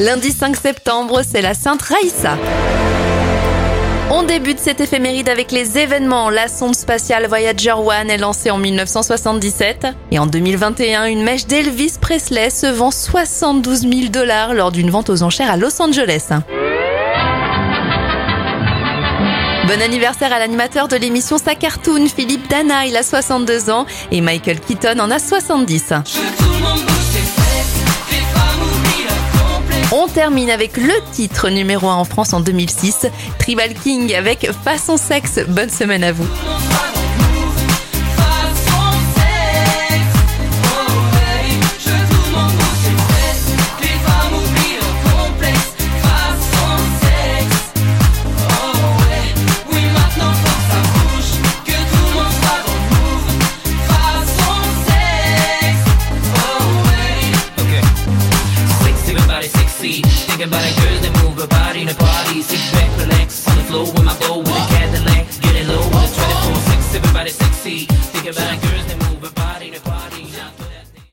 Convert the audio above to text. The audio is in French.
Lundi 5 septembre, c'est la Sainte Raïssa. On débute cette éphéméride avec les événements. La sonde spatiale Voyager 1 est lancée en 1977 et en 2021, une mèche d'Elvis Presley se vend 72 000 dollars lors d'une vente aux enchères à Los Angeles. Bon anniversaire à l'animateur de l'émission Sa Cartoon, Philippe Dana, il a 62 ans et Michael Keaton en a 70. On termine avec le titre numéro 1 en France en 2006, Tribal King avec Façon Sexe. Bonne semaine à vous. Thinking about the girls that move her body in the party. Sit back, relax on the floor with my bow with a Cadillac. Getting low with a 24 6. Everybody sexy. Thinking about girls that